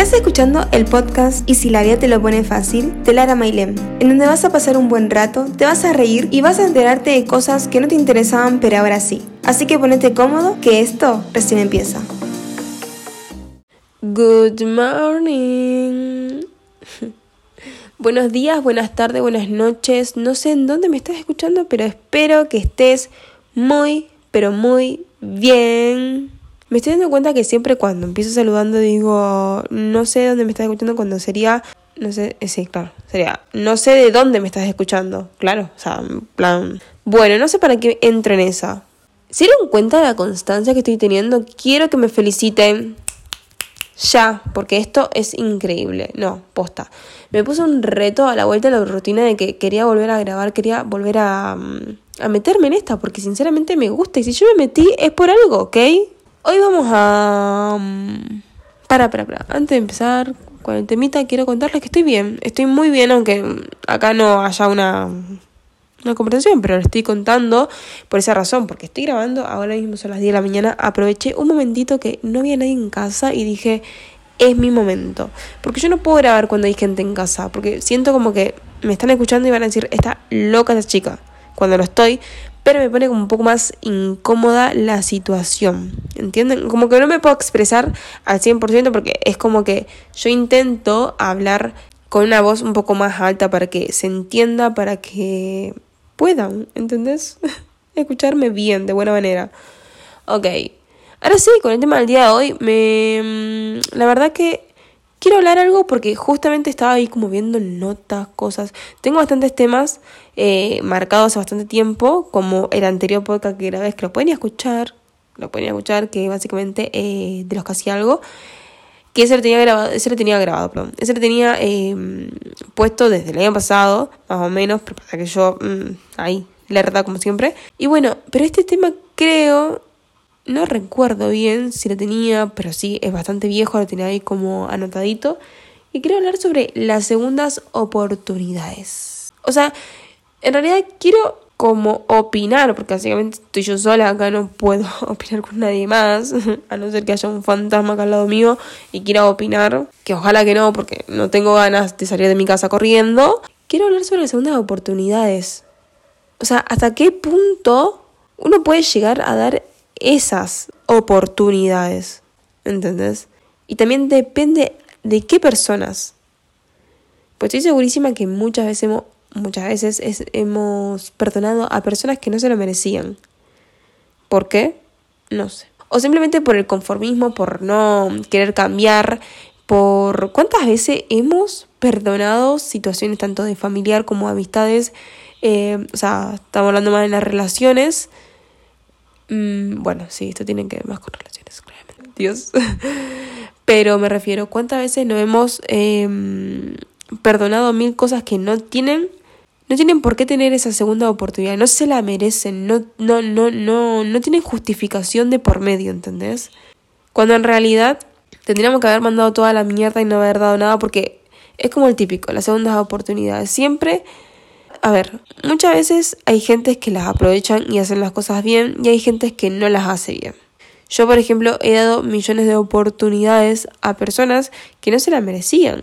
Estás escuchando el podcast Y si la vida te lo pone fácil de Lara Mailem, en donde vas a pasar un buen rato, te vas a reír y vas a enterarte de cosas que no te interesaban pero ahora sí. Así que ponete cómodo que esto recién empieza. Good morning. Buenos días, buenas tardes, buenas noches. No sé en dónde me estás escuchando, pero espero que estés muy, pero muy bien. Me estoy dando cuenta que siempre cuando empiezo saludando digo, no sé dónde me estás escuchando cuando sería, no sé, eh, sí, claro, sería, no sé de dónde me estás escuchando, claro, o sea, en plan, bueno, no sé para qué entro en esa. ¿Se dieron cuenta de la constancia que estoy teniendo? Quiero que me feliciten ya, porque esto es increíble. No, posta. Me puse un reto a la vuelta de la rutina de que quería volver a grabar, quería volver a, mm, a meterme en esta, porque sinceramente me gusta. Y si yo me metí es por algo, ¿ok? Hoy vamos a... Mm, para, para, para. Antes de empezar con el temita, quiero contarles que estoy bien. Estoy muy bien, aunque acá no haya una, una conversación, pero lo estoy contando por esa razón, porque estoy grabando, ahora mismo son las 10 de la mañana, aproveché un momentito que no había nadie en casa y dije, es mi momento. Porque yo no puedo grabar cuando hay gente en casa, porque siento como que me están escuchando y van a decir, está loca esa chica, cuando lo estoy, pero me pone como un poco más incómoda la situación. ¿Entienden? Como que no me puedo expresar al 100% porque es como que yo intento hablar con una voz un poco más alta para que se entienda, para que puedan, ¿entendés? Escucharme bien, de buena manera. Ok. Ahora sí, con el tema del día de hoy, me... Mm, la verdad que quiero hablar algo porque justamente estaba ahí como viendo notas, cosas. Tengo bastantes temas eh, marcados hace bastante tiempo, como el anterior podcast que grabé, que lo pueden escuchar, lo pueden escuchar, que básicamente eh, de los que hacía algo, que ese lo tenía grabado, ese lo tenía grabado, perdón, ese lo tenía eh, puesto desde el año pasado, más o menos, pero para que yo, mm, ahí, la verdad como siempre. Y bueno, pero este tema creo no recuerdo bien si lo tenía, pero sí, es bastante viejo, lo tenía ahí como anotadito. Y quiero hablar sobre las segundas oportunidades. O sea, en realidad quiero como opinar, porque básicamente estoy yo sola acá, no puedo opinar con nadie más, a no ser que haya un fantasma acá al lado mío y quiera opinar, que ojalá que no, porque no tengo ganas de salir de mi casa corriendo. Quiero hablar sobre las segundas oportunidades. O sea, ¿hasta qué punto uno puede llegar a dar esas oportunidades. ¿Entendés? Y también depende de qué personas. Pues estoy segurísima que muchas veces hemos, muchas veces hemos perdonado a personas que no se lo merecían. ¿Por qué? No sé. O simplemente por el conformismo, por no querer cambiar, por cuántas veces hemos perdonado situaciones tanto de familiar como de amistades. Eh, o sea, estamos hablando más de las relaciones Mm, bueno, sí, esto tiene que ver más con relaciones, claramente. Dios. Pero me refiero, ¿cuántas veces no hemos em, perdonado mil cosas que no tienen? No tienen por qué tener esa segunda oportunidad, no se la merecen, no, no, no, no, no tienen justificación de por medio, ¿entendés? Cuando en realidad tendríamos que haber mandado toda la mierda y no haber dado nada porque es como el típico, las segundas oportunidades. Siempre a ver, muchas veces hay gentes que las aprovechan y hacen las cosas bien y hay gentes que no las hace bien. Yo, por ejemplo, he dado millones de oportunidades a personas que no se las merecían.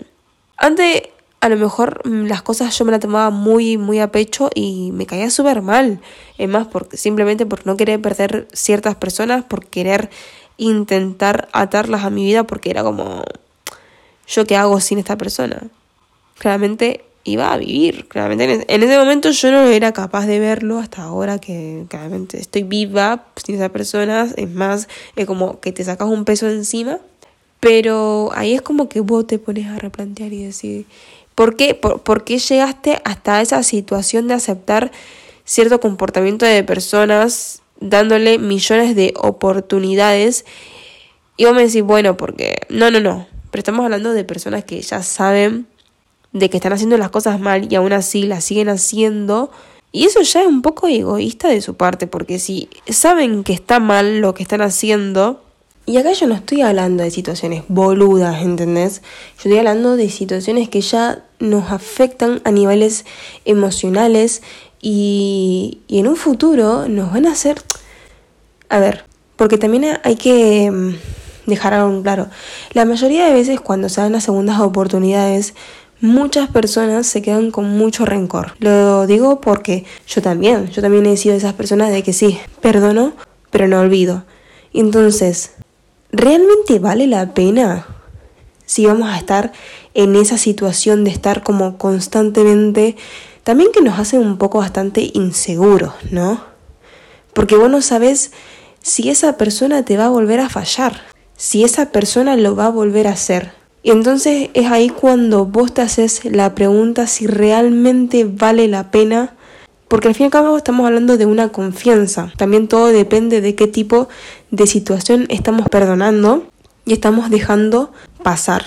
Antes, a lo mejor mm, las cosas yo me las tomaba muy, muy a pecho y me caía súper mal. Es más, porque, simplemente por no querer perder ciertas personas, por querer intentar atarlas a mi vida, porque era como, ¿yo qué hago sin esta persona? Claramente iba a vivir. Claramente en ese momento yo no era capaz de verlo hasta ahora que claramente estoy viva sin esa persona. Es más, es como que te sacas un peso encima. Pero ahí es como que vos te pones a replantear y decir, ¿por qué, por, qué llegaste hasta esa situación de aceptar cierto comportamiento de personas dándole millones de oportunidades? Y vos me decís, bueno, porque no, no, no. Pero estamos hablando de personas que ya saben de que están haciendo las cosas mal y aún así las siguen haciendo. Y eso ya es un poco egoísta de su parte, porque si saben que está mal lo que están haciendo, y acá yo no estoy hablando de situaciones boludas, ¿entendés? Yo estoy hablando de situaciones que ya nos afectan a niveles emocionales y, y en un futuro nos van a hacer... A ver, porque también hay que mm, dejar algo claro. La mayoría de veces cuando se dan las segundas oportunidades, muchas personas se quedan con mucho rencor. Lo digo porque yo también, yo también he sido de esas personas de que sí, perdono, pero no olvido. Entonces, ¿realmente vale la pena si vamos a estar en esa situación de estar como constantemente, también que nos hace un poco bastante inseguros, ¿no? Porque vos no sabes si esa persona te va a volver a fallar, si esa persona lo va a volver a hacer. Y entonces es ahí cuando vos te haces la pregunta si realmente vale la pena, porque al fin y al cabo estamos hablando de una confianza. También todo depende de qué tipo de situación estamos perdonando y estamos dejando pasar.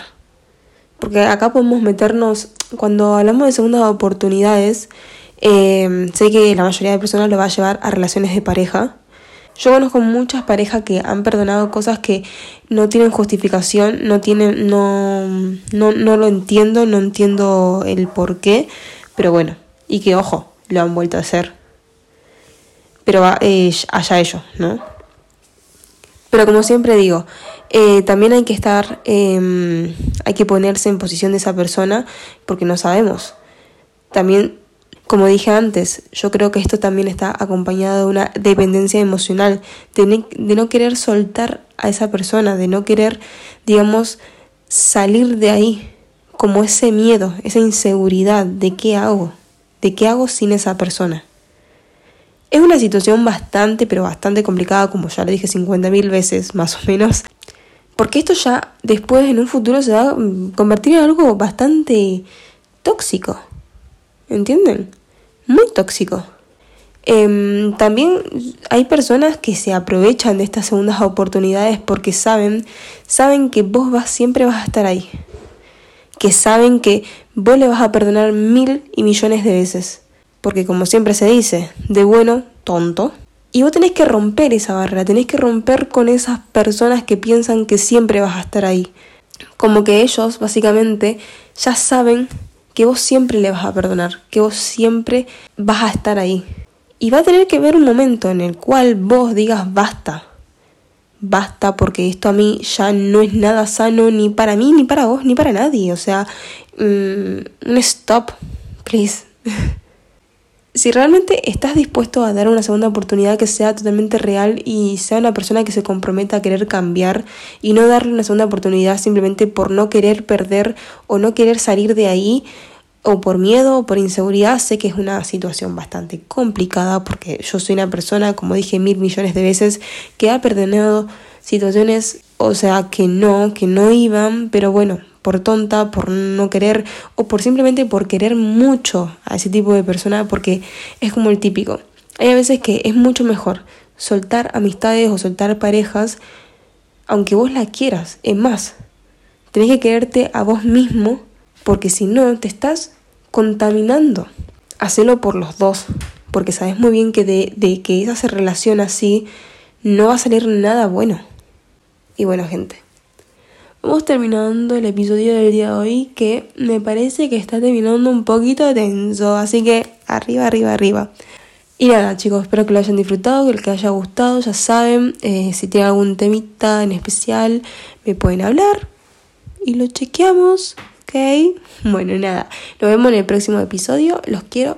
Porque acá podemos meternos, cuando hablamos de segundas oportunidades, eh, sé que la mayoría de personas lo va a llevar a relaciones de pareja. Yo conozco muchas parejas que han perdonado cosas que no tienen justificación, no tienen, no, no, no lo entiendo, no entiendo el por qué, pero bueno, y que ojo, lo han vuelto a hacer. Pero eh, allá ellos, ¿no? Pero como siempre digo, eh, también hay que estar, em, hay que ponerse en posición de esa persona porque no sabemos. También, como dije antes, yo creo que esto también está acompañado de una dependencia emocional, de, no querer soltar a esa persona, de no querer, digamos, salir de ahí, como ese miedo, esa inseguridad de qué hago, de qué hago sin esa persona. Es una situación bastante, pero bastante complicada, como ya le dije 50.000 veces, más o menos. Porque esto ya después, en un futuro, se va a convertir en algo bastante tóxico. ¿Entienden? Muy tóxico. Em, también hay personas que se aprovechan de estas segundas oportunidades porque saben, saben que vos vas, siempre vas a estar ahí. Que saben que vos le vas a perdonar mil y millones de veces. Porque como siempre se dice, de bueno, tonto. Y vos tenés que romper esa barrera, tenés que romper con esas personas que piensan que siempre vas a estar ahí. Como que ellos, básicamente, ya saben que vos siempre le vas a perdonar, que vos siempre vas a estar ahí. Y va a tener que haber un momento en el cual vos digas basta. Basta porque esto a mí ya no es nada sano ni para mí, ni para vos, ni para nadie. O sea, mm, un stop, please. si realmente estás dispuesto a dar una segunda oportunidad que sea totalmente real y sea una persona que se comprometa a querer cambiar y no darle una segunda oportunidad simplemente por no querer perder o no querer salir de ahí o por miedo o por inseguridad, sé que es una situación bastante complicada porque yo soy una persona, como dije mil millones de veces, que ha perdonado situaciones, o sea, que no, que no iban, pero bueno, por tonta, por no querer o por simplemente por querer mucho a ese tipo de persona porque es como el típico. Hay veces que es mucho mejor soltar amistades o soltar parejas aunque vos la quieras. Es más, tenés que quererte a vos mismo porque si no te estás contaminando. Hacelo por los dos, porque sabes muy bien que de, de que esa se relaciona así no va a salir nada bueno. Y bueno, gente, Vamos terminando el episodio del día de hoy que me parece que está terminando un poquito tenso, así que arriba, arriba, arriba. Y nada chicos, espero que lo hayan disfrutado, que les haya gustado, ya saben, eh, si tienen algún temita en especial me pueden hablar y lo chequeamos, ¿ok? Bueno, nada, nos vemos en el próximo episodio, los quiero